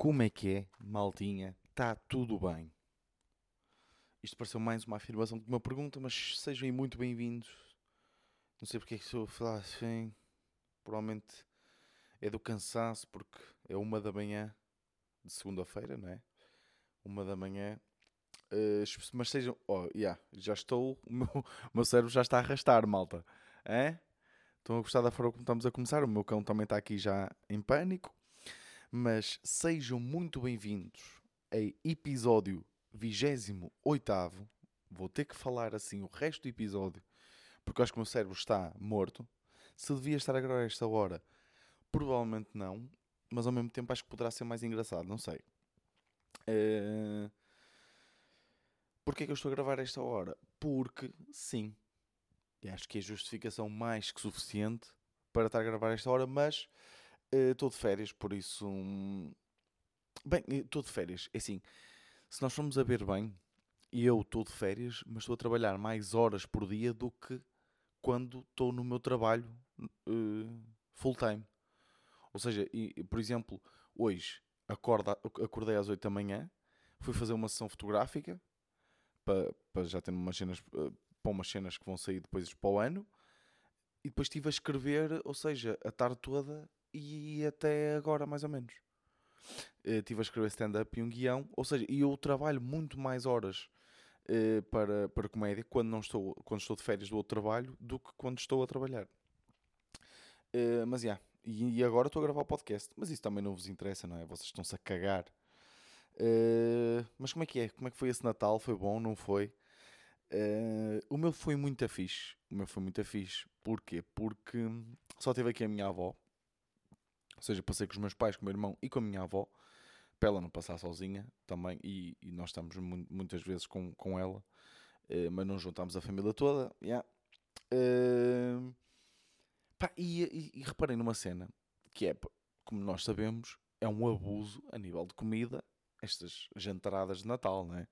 Como é que é, maltinha? Está tudo bem? Isto pareceu mais uma afirmação do que uma pergunta, mas sejam muito bem-vindos. Não sei porque é que estou a falar assim. Provavelmente é do cansaço, porque é uma da manhã de segunda-feira, não é? Uma da manhã. Uh, mas sejam. Oh, yeah, já estou. O meu, o meu cérebro já está a arrastar, malta. É? Estão a gostar da forma como estamos a começar? O meu cão também está aqui já em pânico. Mas sejam muito bem-vindos a episódio 28. Vou ter que falar assim o resto do episódio, porque acho que o meu cérebro está morto. Se devia estar a gravar esta hora, provavelmente não, mas ao mesmo tempo acho que poderá ser mais engraçado, não sei. Uh... Porquê é que eu estou a gravar esta hora? Porque sim, e acho que é justificação mais que suficiente para estar a gravar esta hora, mas estou uh, de férias, por isso. Um... Bem, estou de férias. É assim, se nós formos a ver bem, eu estou de férias, mas estou a trabalhar mais horas por dia do que quando estou no meu trabalho uh, full time. Ou seja, e, por exemplo, hoje acorda, acordei às 8 da manhã, fui fazer uma sessão fotográfica para, para já ter umas cenas, uh, para umas cenas que vão sair depois para o ano, e depois estive a escrever, ou seja, a tarde toda e até agora, mais ou menos. Estive a escrever stand-up e um guião, ou seja, eu trabalho muito mais horas uh, para, para comédia quando, não estou, quando estou de férias do outro trabalho do que quando estou a trabalhar. Uh, mas, já, yeah, e, e, agora estou a gravar o podcast, mas isso também não vos interessa, não é? Vocês estão-se a cagar. Mas como é que é? Como é que foi esse Natal? Foi bom? Não foi? O meu foi muito fixe. O meu foi muito fixe. Porquê? Porque só teve aqui a minha avó. Ou seja, passei com os meus pais, com o meu irmão e com a minha avó. Para ela não passar sozinha também. E, e nós estamos muitas vezes com, com ela. Uh, mas não juntámos a família toda. Yeah. Uh, pá, e, e, e reparei numa cena que é, como nós sabemos, é um abuso a nível de comida. Estas jantaradas de Natal, não é?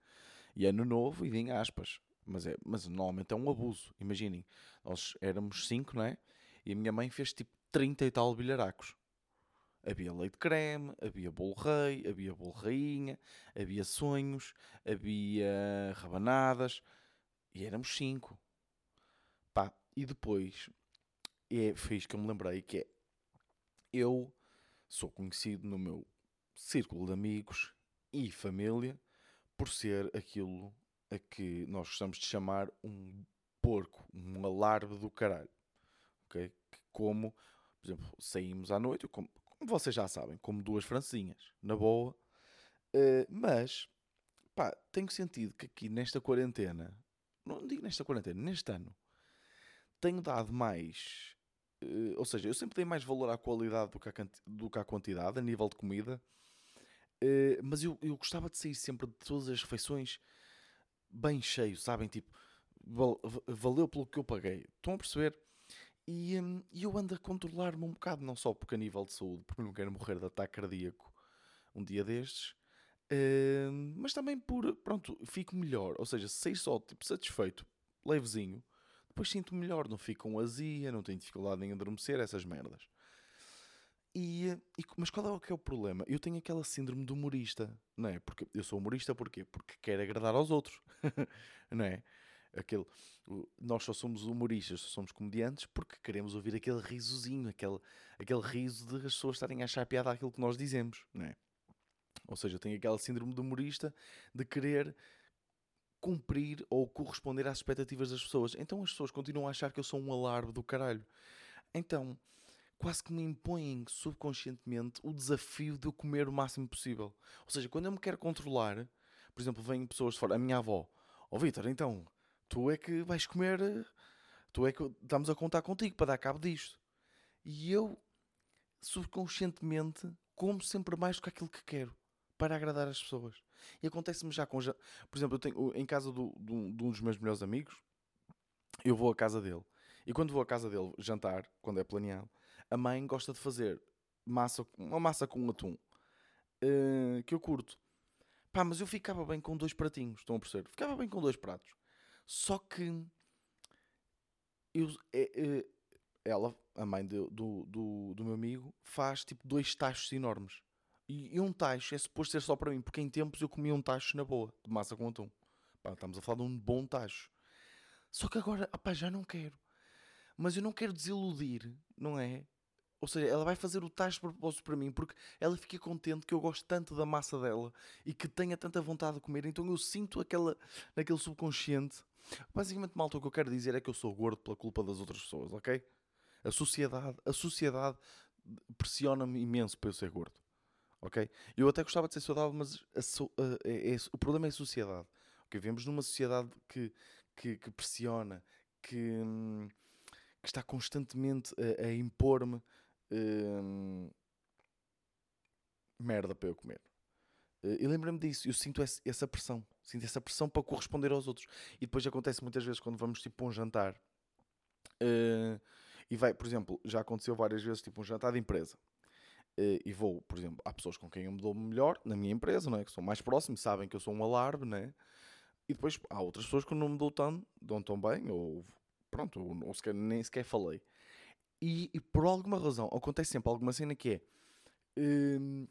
E ano novo e em aspas mas, é, mas normalmente é um abuso. Imaginem, nós éramos cinco, não é? E a minha mãe fez tipo 30 e tal bilharacos. Havia leite creme, havia bolo rei, havia bolo rainha, havia sonhos, havia rabanadas. E éramos cinco. Pá, e depois, é, foi que eu me lembrei, que é, eu sou conhecido no meu círculo de amigos e família por ser aquilo a que nós gostamos de chamar um porco, um alarme do caralho. Okay? Que como, por exemplo, saímos à noite, como, como vocês já sabem, como duas francesinhas, na boa. Uh, mas, pá, tenho sentido que aqui nesta quarentena, não digo nesta quarentena, neste ano, tenho dado mais. Uh, ou seja, eu sempre dei mais valor à qualidade do que à, do que à quantidade, a nível de comida. Uh, mas eu, eu gostava de sair sempre de todas as refeições bem cheio, sabem? Tipo, valeu pelo que eu paguei. Estão a perceber? E hum, eu ando a controlar-me um bocado, não só porque a nível de saúde, porque não quero morrer de ataque cardíaco um dia destes, hum, mas também por, pronto, fico melhor. Ou seja, sei só, tipo, satisfeito, levezinho, depois sinto melhor, não fico com azia, não tenho dificuldade em adormecer, essas merdas. E, e, mas qual é o que é o problema? Eu tenho aquela síndrome do humorista, não é? Porque eu sou humorista porquê? Porque quero agradar aos outros, não é? Aquele, nós só somos humoristas, só somos comediantes porque queremos ouvir aquele risozinho, aquele, aquele riso de as pessoas estarem a achar piada aquilo que nós dizemos, não é? Ou seja, eu tenho aquela síndrome do humorista de querer cumprir ou corresponder às expectativas das pessoas. Então as pessoas continuam a achar que eu sou um alarme do caralho. Então, quase que me impõem subconscientemente o desafio de eu comer o máximo possível. Ou seja, quando eu me quero controlar, por exemplo, vêm pessoas de fora, a minha avó, ó oh, Vitor, então, tu é que vais comer, tu é que estamos a contar contigo para dar cabo disto. E eu, subconscientemente, como sempre mais do que aquilo que quero. Para agradar as pessoas. E acontece-me já com. Por exemplo, eu tenho, em casa do, do, de um dos meus melhores amigos, eu vou à casa dele. E quando vou à casa dele jantar, quando é planeado, a mãe gosta de fazer massa, uma massa com atum. Uh, que eu curto. Pá, mas eu ficava bem com dois pratinhos, estão a perceber? Ficava bem com dois pratos. Só que eu, é, é, ela, a mãe do, do, do, do, meu amigo, faz tipo dois tachos enormes. E, e um tacho é suposto ser só para mim, porque em tempos eu comia um tacho na boa, de massa com atum. Pá, estamos a falar de um bom tacho. Só que agora, já não quero. Mas eu não quero desiludir, não é? Ou seja, ela vai fazer o tacho de propósito para mim porque ela fica contente que eu gosto tanto da massa dela e que tenha tanta vontade de comer. Então eu sinto aquela, naquele subconsciente. Basicamente, malta, o que eu quero dizer é que eu sou gordo pela culpa das outras pessoas, ok? A sociedade, a sociedade pressiona-me imenso para eu ser gordo, ok? Eu até gostava de ser saudável, mas so, é, é, o problema é a sociedade. Okay? Vivemos numa sociedade que, que, que pressiona, que, hum, que, está constantemente a, a impor-me hum, merda para eu comer. Uh, e lembrei-me disso, eu sinto essa, pressão, sinto essa pressão para corresponder aos outros. E depois acontece muitas vezes quando vamos tipo a um jantar. Uh, e vai, por exemplo, já aconteceu várias vezes tipo um jantar de empresa. Uh, e vou, por exemplo, há pessoas com quem eu me dou melhor na minha empresa, não é? que são mais próximos, sabem que eu sou um alarme, né? E depois há outras pessoas que não me dão tão, dão tão bem, ou pronto, ou, ou sequer, nem sequer falei. E, e, por alguma razão acontece sempre alguma cena que é uh,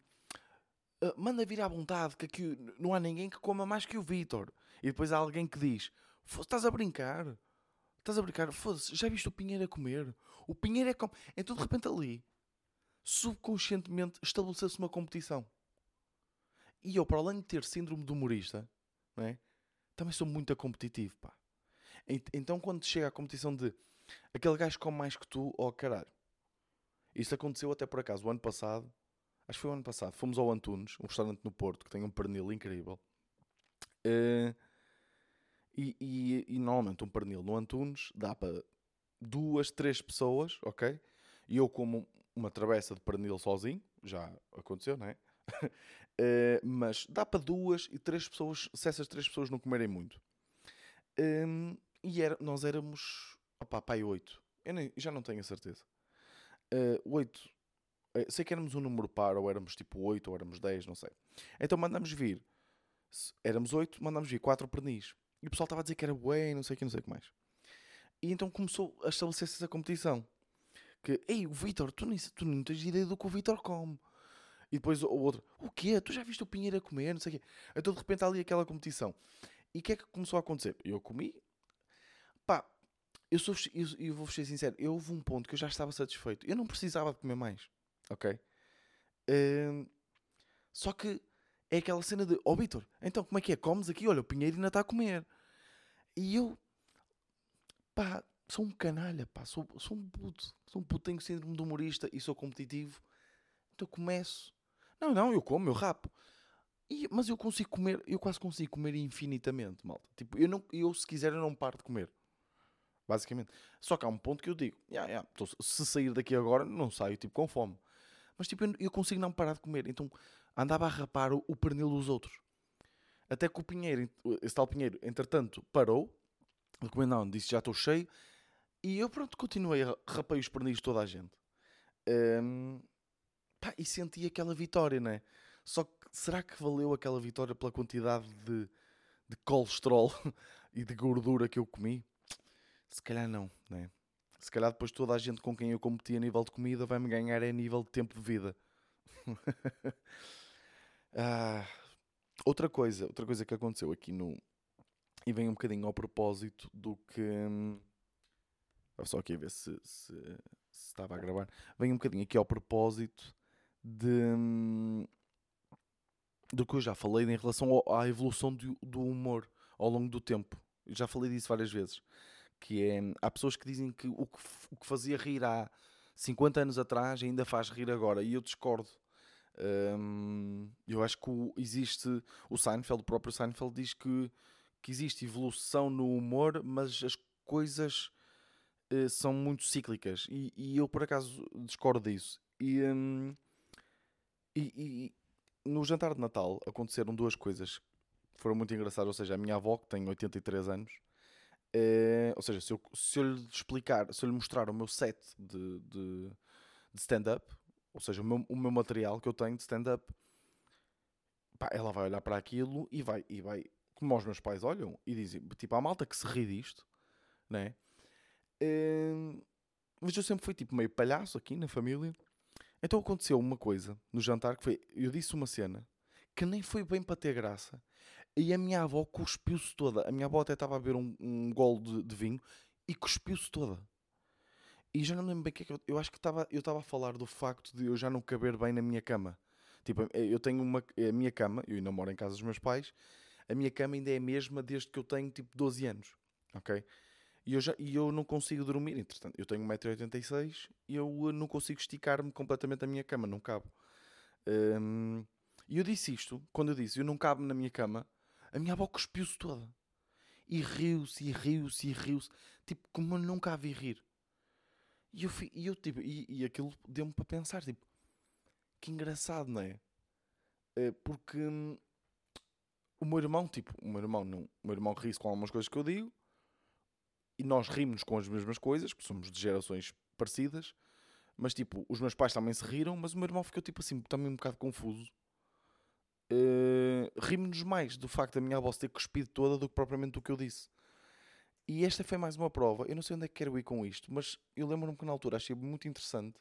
uh, manda vir à vontade que aqui não há ninguém que coma mais que o Vitor. E depois há alguém que diz: Estás a brincar? Estás a brincar? Foda-se, já viste o Pinheiro a comer? O Pinheiro é como. Então de repente ali, subconscientemente, estabeleceu-se uma competição. E eu, para além de ter síndrome de humorista, não é? também sou muito competitivo, pá. Então quando chega a competição de aquele gajo come mais que tu, oh caralho. Isso aconteceu até por acaso o ano passado. Acho que foi o ano passado. Fomos ao Antunes, um restaurante no Porto que tem um pernil incrível. Uh, e, e, e, normalmente um pernil no Antunes dá para duas, três pessoas, ok? E eu como uma travessa de pernil sozinho, já aconteceu, não é? Uh, mas dá para duas e três pessoas, se essas três pessoas não comerem muito. Um, e era, nós éramos, opá, pai, oito. Eu nem, já não tenho a certeza. Uh, oito. Uh, sei que éramos um número par, ou éramos tipo oito, ou éramos dez, não sei. Então mandamos vir. Éramos oito, mandamos vir quatro pernis. E o pessoal estava a dizer que era bué, não sei o que, não sei o que mais. E então começou a estabelecer-se essa competição. Que, ei, o Vitor, tu, tu não tens ideia do que o Vitor come. E depois o outro, o quê? Tu já viste o Pinheiro a comer? Não sei o quê. Então de repente há ali aquela competição. E o que é que começou a acontecer? Eu comi. Pá, eu, sou, eu, eu vou ser sincero, eu houve um ponto que eu já estava satisfeito. Eu não precisava de comer mais. Ok? Uh, só que é aquela cena de, ó oh, Vitor, então como é que é? Comes aqui? Olha, o Pinheiro ainda está a comer. E eu, pá, sou um canalha, pá, sou, sou um puto. Sou um puto, tenho síndrome de humorista e sou competitivo. Então começo não, não, eu como, eu rapo. E, mas eu consigo comer, eu quase consigo comer infinitamente, malta. Tipo, eu, não, eu se quiser eu não paro de comer. Basicamente. Só que há um ponto que eu digo, yeah, yeah, então, se sair daqui agora, não saio tipo com fome. Mas tipo, eu, consigo não parar de comer. Então andava a rapar o, o pernil dos outros. Até que o Pinheiro, esse tal Pinheiro, entretanto, parou. Recomendando, disse já estou cheio. E eu pronto, continuei a rapar os pernis de toda a gente. Um, Pá, e senti aquela vitória, não é? Só que será que valeu aquela vitória pela quantidade de, de colesterol e de gordura que eu comi? Se calhar não, né? Se calhar depois toda a gente com quem eu competi a nível de comida vai-me ganhar a nível de tempo de vida. ah, outra coisa, outra coisa que aconteceu aqui no... E vem um bocadinho ao propósito do que... Hum, só aqui a ver se, se, se estava a gravar. Vem um bocadinho aqui ao propósito de do que eu já falei em relação ao, à evolução do, do, humor ao longo do tempo. Eu já falei disso várias vezes. Que é, há pessoas que dizem que o, que o que fazia rir há 50 anos atrás ainda faz rir agora. E eu discordo. Um, eu acho que o, existe. O Seinfeld, o próprio Seinfeld, diz que, que existe evolução no humor, mas as coisas uh, são muito cíclicas. E, e, eu, por acaso, discordo disso. E. Um, e, e, no jantar de Natal aconteceram duas coisas que foram muito engraçadas. Ou seja, a minha avó, que tem 83 anos, é, ou seja, se eu, se eu lhe explicar, se eu lhe mostrar o meu set de, de, de stand-up, ou seja, o meu, o meu material que eu tenho de stand-up, ela vai olhar para aquilo e vai, e vai, como os meus pais olham, e dizem, tipo, a malta que se ri disto, né? É, mas eu sempre fui tipo meio palhaço aqui na família. Então aconteceu uma coisa no jantar que foi. Eu disse uma cena que nem foi bem para ter graça. E a minha avó cuspiu-se toda. A minha avó até estava a beber um, um golo de, de vinho e cuspiu-se toda. E já não lembro bem o que é que eu. Eu acho que estava, eu estava a falar do facto de eu já não caber bem na minha cama. Tipo, eu tenho uma. A minha cama, eu ainda moro em casa dos meus pais, a minha cama ainda é a mesma desde que eu tenho tipo 12 anos. Ok? E eu, já, e eu não consigo dormir. Entretanto, eu tenho 1,86m e eu não consigo esticar-me completamente a minha cama, não cabe. Um, e eu disse isto, quando eu disse eu não cabe na minha cama, a minha avó cuspiu-se toda. E riu-se, e riu-se, e riu-se. Tipo, como eu nunca a vi rir. E eu, e, eu, tipo, e, e aquilo deu-me para pensar, tipo, que engraçado, não é? é porque hum, o meu irmão, tipo, o meu irmão não, o meu irmão ri-se com algumas coisas que eu digo, e nós rimos com as mesmas coisas, porque somos de gerações parecidas, mas tipo, os meus pais também se riram, mas o meu irmão ficou tipo assim, também um bocado confuso. Uh, Rimos-nos mais do facto da minha avó se ter cuspido toda do que propriamente do que eu disse. E esta foi mais uma prova. Eu não sei onde é que quero ir com isto, mas eu lembro-me que na altura achei muito interessante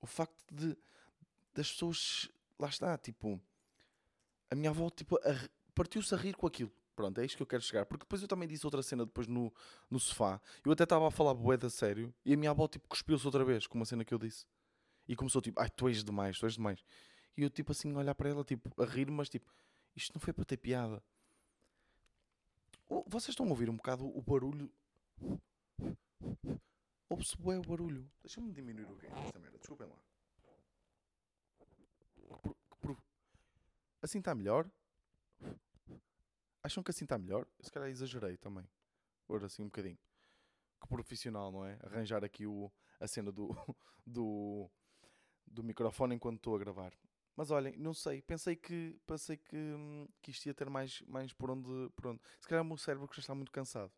o facto de das pessoas. Lá está, tipo. A minha avó tipo, partiu-se a rir com aquilo. Pronto, é isto que eu quero chegar. Porque depois eu também disse outra cena depois no, no sofá. Eu até estava a falar boeda sério e a minha avó tipo cuspiu-se outra vez com uma cena que eu disse. E começou tipo, ai, tu és demais, tu és demais. E eu tipo assim a olhar para ela, tipo, a rir, mas tipo, isto não foi para ter piada. vocês estão a ouvir um bocado o barulho? Ouve-se bué o barulho. Deixa-me diminuir o que é essa merda, desculpem lá. Assim está melhor? Acham que assim está melhor? Se calhar exagerei também. Agora assim um bocadinho. Que profissional, não é? Arranjar aqui o, a cena do, do, do microfone enquanto estou a gravar. Mas olhem, não sei. Pensei que, pensei que, que isto ia ter mais, mais por, onde, por onde. Se calhar o meu cérebro já está muito cansado.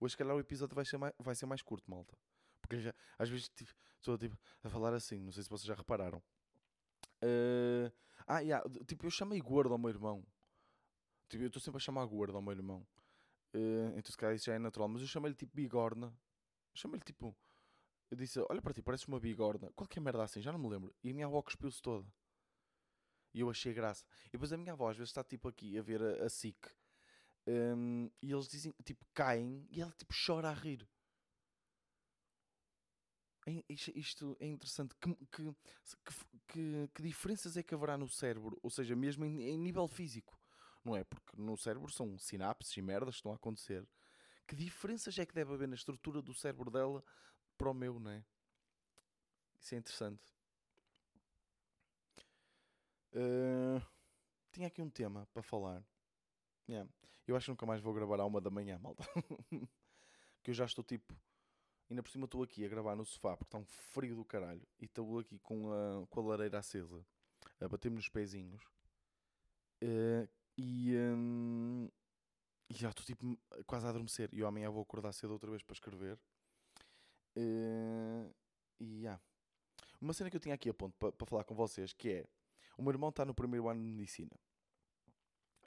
Hoje, se calhar, o episódio vai ser mais, vai ser mais curto, malta. Porque já, às vezes tipo, estou tipo, a falar assim. Não sei se vocês já repararam. Uh, ah, yeah, tipo, eu chamei gordo ao meu irmão. Tipo, eu estou sempre a chamar gordo ao meu irmão. Uh, então se calhar isso já é natural. Mas eu chamei-lhe tipo bigorna. Chamei-lhe tipo. Eu disse: Olha para ti, pareces uma bigorna. Qualquer merda assim, já não me lembro. E a minha avó cuspiu-se toda. E eu achei graça. E depois a minha avó às vezes está tipo aqui a ver a, a SIC. Um, e eles dizem, tipo, caem e ela tipo chora a rir. É, isto é interessante. Que, que, que, que, diferenças é que haverá no cérebro? Ou seja, mesmo em, em nível físico não é? Porque no cérebro são sinapses e merdas que estão a acontecer. Que diferenças é que deve haver na estrutura do cérebro dela para o meu, não é? Isso é interessante. Uh, tinha aqui um tema para falar. Yeah. Eu acho que nunca mais vou gravar à uma da manhã, malta. que eu já estou tipo. Ainda por cima estou aqui a gravar no sofá porque está um frio do caralho. E estou aqui com a, com a lareira acesa a bater-me nos pezinhos. Uh, e, hum, e já estou tipo quase a adormecer. E amanhã vou acordar cedo outra vez para escrever. Uh, e yeah. Uma cena que eu tinha aqui a ponto para, para falar com vocês que é o meu irmão está no primeiro ano de medicina.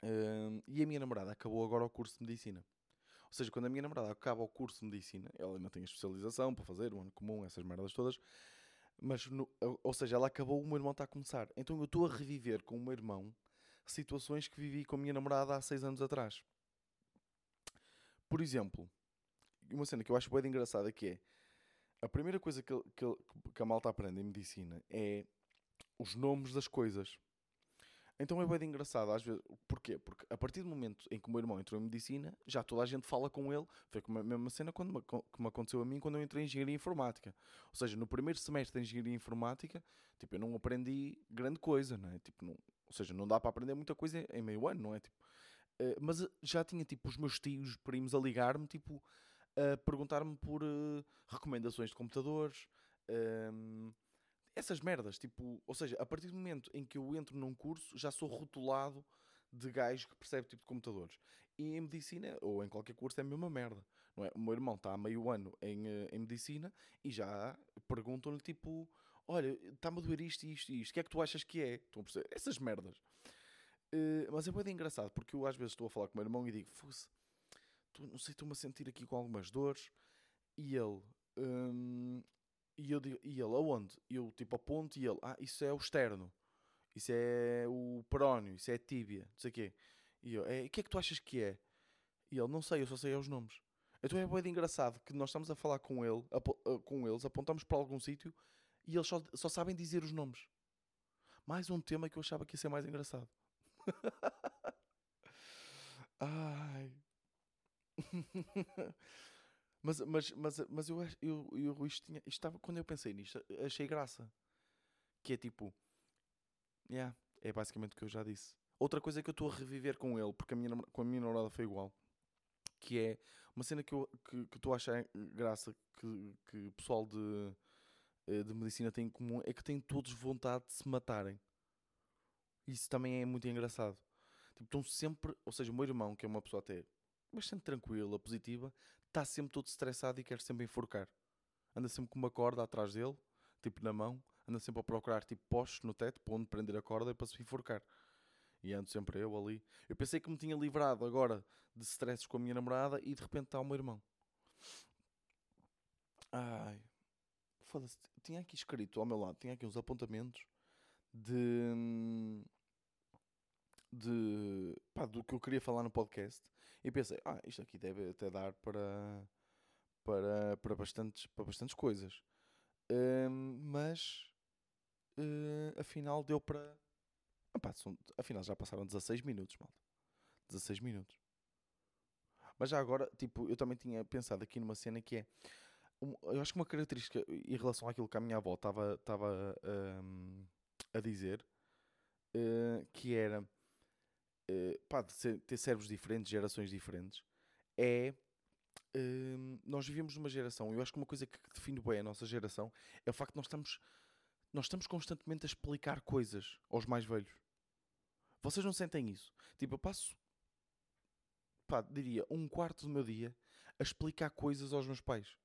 Uh, e a minha namorada acabou agora o curso de medicina. Ou seja, quando a minha namorada acaba o curso de medicina, ela ainda tem a especialização para fazer, o ano comum, essas merdas todas. Mas, no, ou seja, ela acabou, o meu irmão está a começar. Então eu estou a reviver com o meu irmão situações que vivi com a minha namorada há seis anos atrás. Por exemplo, uma cena que eu acho bem engraçada que é a primeira coisa que, que, que a malta aprende em medicina é os nomes das coisas. Então é bem engraçado, às vezes. Porquê? Porque a partir do momento em que o meu irmão entrou em medicina, já toda a gente fala com ele. Foi a mesma cena quando me, que me aconteceu a mim quando eu entrei em engenharia informática. Ou seja, no primeiro semestre de engenharia informática, tipo, eu não aprendi grande coisa, não é? Tipo, não, ou seja, não dá para aprender muita coisa em meio ano, não é? Tipo, uh, mas já tinha tipo os meus tios primos a ligar-me, tipo, a perguntar-me por uh, recomendações de computadores, ehm, essas merdas, tipo, ou seja, a partir do momento em que eu entro num curso, já sou rotulado de gajo que percebe tipo de computadores. E em medicina, ou em qualquer curso, é a mesma merda. Não é? O meu irmão está há meio ano em, em medicina e já perguntam-lhe tipo olha, está-me a doer isto, isto e isto, o que é que tu achas que é? Estão a perceber? Essas merdas. Uh, mas é bem engraçado, porque eu às vezes estou a falar com o meu irmão e digo, Fusse, não sei, estou-me a sentir aqui com algumas dores. E ele, um, E, eu digo, e ele, aonde? Eu, tipo, aponto e ele, ah, isso é o externo. Isso é o perónio, isso é a tíbia, não sei o quê. E eu, é, o que é que tu achas que é? E ele, não sei, eu só sei os nomes. Então é bem engraçado que nós estamos a falar com ele, ah, com eles, apontamos para algum sítio e eles só, só sabem dizer os nomes. Mais um tema que eu achava que ia ser mais engraçado. Ai. mas, mas, mas, mas eu, eu, eu isto, tinha, isto estava, quando eu pensei nisto, achei graça. Que é tipo, yeah, é basicamente o que eu já disse. Outra coisa que eu estou a reviver com ele, porque a minha, com a minha namorada foi igual, que é uma cena que eu que, que a achar graça que, que o pessoal de, eh, de medicina tem em comum, é que têm todos vontade de se matarem. Isso também é muito engraçado. Tipo, estão sempre, ou seja, o meu irmão, que é uma pessoa até bastante tranquila, positiva, está sempre todo estressado e quer sempre enforcar. Anda sempre com uma corda atrás dele, tipo na mão, anda sempre a procurar tipo postos no teto para onde prender a corda para se enforcar. E ando sempre eu ali. Eu pensei que me tinha livrado agora de stresses com a minha namorada e de repente está o meu irmão. Ai, foda-se. Tinha aqui escrito ao meu lado, tinha aqui uns apontamentos de. de. pá, do que eu queria falar no podcast. E pensei, ah, isto aqui deve até dar para. para, para, bastantes, para bastantes coisas. Hum, mas. eh, afinal deu para. São- afinal já passaram 16 minutos, malta. 16 minutos. Mas já agora, tipo, eu também tinha pensado aqui numa cena que é. um- eu acho que uma característica em relação àquilo que a minha avó estava hum, a dizer eh, que era eh, pá, ter cérebros diferentes, gerações diferentes, é hum, nós vivemos numa geração, eu acho que uma coisa que define bem a nossa geração é o facto de nós estamos, nós estamos constantemente a explicar coisas aos mais velhos. Vocês não sentem isso? Tipo, eu passo, pá, diria, um quarto do meu dia a explicar coisas aos meus pais.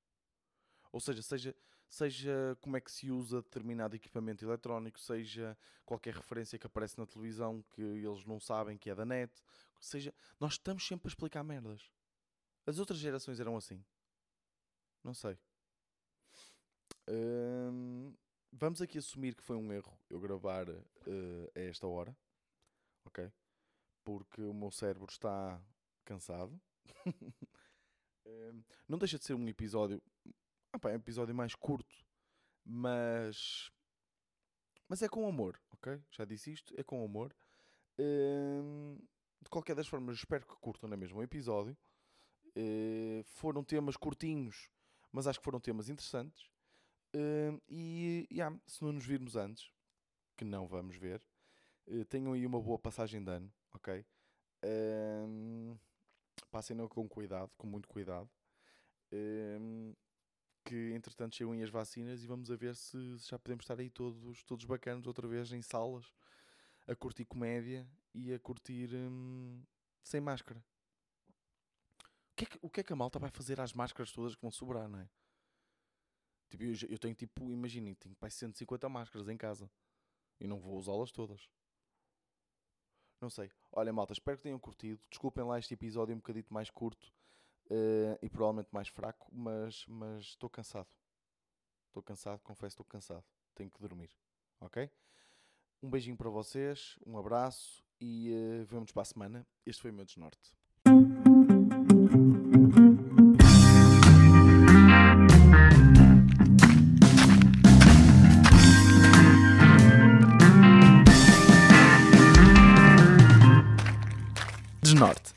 Ou seja, seja, seja como é que se usa determinado equipamento eletrónico, seja qualquer referência que aparece na televisão que eles não sabem que é da net, seja, nós estamos sempre a explicar merdas. As outras gerações eram assim. Não sei. Hum, vamos aqui assumir que foi um erro eu gravar eh, a esta hora, ok? Porque o meu cérebro está cansado. Hum, não deixa de ser um episódio pá, é um episódio mais curto, mas. Mas é com amor, ok? Já disse isto, é com amor. Hum, de qualquer das formas, espero que curtam na mesma episódio. Eh, foram temas curtinhos, mas acho que foram temas interessantes. Hum, e yeah, se não nos virmos antes, que não vamos ver, eh, tenham aí uma boa passagem de ano, ok? Hum, Passem-no com cuidado, com muito cuidado. Que entretanto chegam as vacinas e vamos a ver se, se já podemos estar aí todos, todos bacanas outra vez em salas a curtir comédia e a curtir hum, sem máscara. O que, é que, o que é que a malta vai fazer às máscaras todas que vão sobrar, não é? Tipo, eu, eu tenho tipo, imaginem, tenho pai 150 máscaras em casa e não vou usá-las todas. Não sei. Olha, malta, espero que tenham curtido. Desculpem lá este episódio um bocadito mais curto eh, e provavelmente mais fraco, mas estou cansado. Estou cansado, confesso, estou cansado. Tenho que dormir. Ok? Um beijinho para vocês, um abraço e eh, vemo-nos para a semana. Este foi o meu desnorte. Desnorte.